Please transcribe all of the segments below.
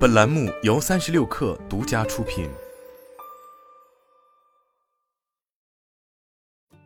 本栏目由三十六氪独家出品。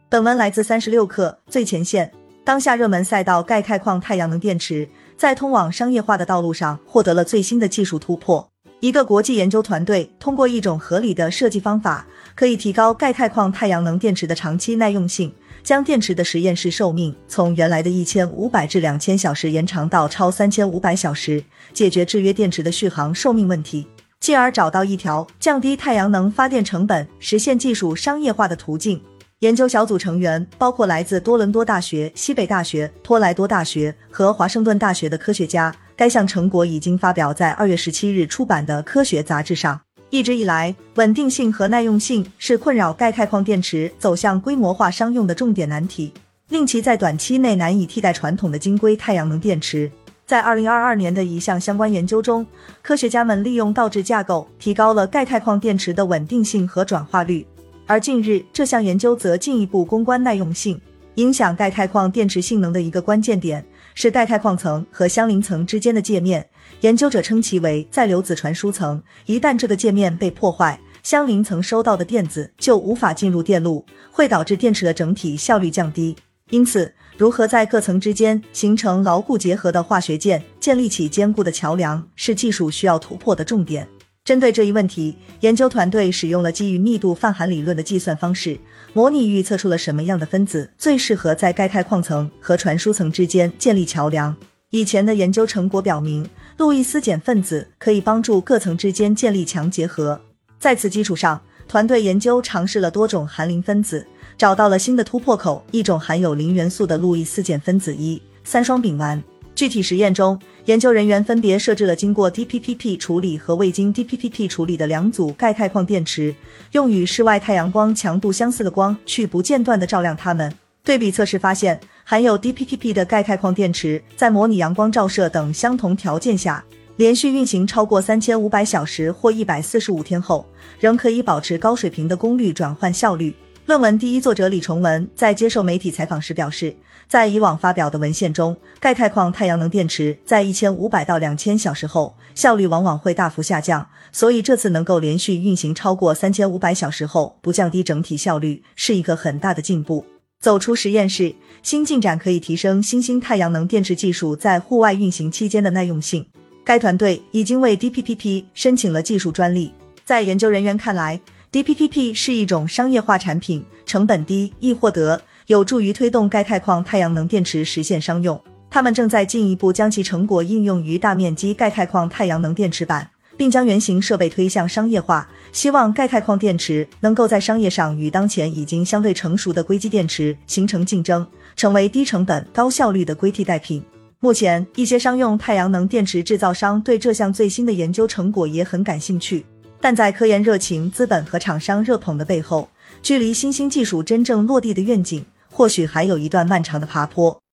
本文来自三十六氪最前线。当下热门赛道钙钛矿太阳能电池，在通往商业化的道路上获得了最新的技术突破。一个国际研究团队通过一种合理的设计方法，可以提高钙钛矿太阳能电池的长期耐用性。将电池的实验室寿命从原来的一千五百至两千小时延长到超三千五百小时，解决制约电池的续航寿命问题，进而找到一条降低太阳能发电成本、实现技术商业化的途径。研究小组成员包括来自多伦多大学、西北大学、托莱多大学和华盛顿大学的科学家。该项成果已经发表在二月十七日出版的科学杂志上。一直以来，稳定性和耐用性是困扰钙钛矿电池走向规模化商用的重点难题，令其在短期内难以替代传统的晶硅太阳能电池。在二零二二年的一项相关研究中，科学家们利用倒置架构提高了钙钛矿电池的稳定性和转化率。而近日，这项研究则进一步攻关耐用性。影响钙钛矿电池性能的一个关键点是钙钛矿层和相邻层之间的界面。研究者称其为载流子传输层，一旦这个界面被破坏，相邻层收到的电子就无法进入电路，会导致电池的整体效率降低。因此，如何在各层之间形成牢固结合的化学键，建立起坚固的桥梁，是技术需要突破的重点。针对这一问题，研究团队使用了基于密度泛函理论的计算方式，模拟预测出了什么样的分子最适合在钙钛矿层和传输层之间建立桥梁。以前的研究成果表明。路易斯碱分子可以帮助各层之间建立强结合。在此基础上，团队研究尝试了多种含磷分子，找到了新的突破口——一种含有磷元素的路易斯碱分子一三双丙烷。具体实验中，研究人员分别设置了经过 DPPP 处理和未经 DPPP 处理的两组钙钛矿电池，用与室外太阳光强度相似的光去不间断地照亮它们。对比测试发现。含有 DPPP 的钙钛矿电池，在模拟阳光照射等相同条件下，连续运行超过三千五百小时或一百四十五天后，仍可以保持高水平的功率转换效率。论文第一作者李崇文在接受媒体采访时表示，在以往发表的文献中，钙钛矿太阳能电池在一千五百到两千小时后，效率往往会大幅下降，所以这次能够连续运行超过三千五百小时后不降低整体效率，是一个很大的进步。走出实验室，新进展可以提升新兴太阳能电池技术在户外运行期间的耐用性。该团队已经为 DPPP 申请了技术专利。在研究人员看来，DPPP 是一种商业化产品，成本低，易获得，有助于推动钙钛矿太阳能电池实现商用。他们正在进一步将其成果应用于大面积钙钛矿太阳能电池板。并将原型设备推向商业化，希望钙钛矿电池能够在商业上与当前已经相对成熟的硅基电池形成竞争，成为低成本、高效率的硅替代品。目前，一些商用太阳能电池制造商对这项最新的研究成果也很感兴趣，但在科研热情、资本和厂商热捧的背后，距离新兴技术真正落地的愿景，或许还有一段漫长的爬坡。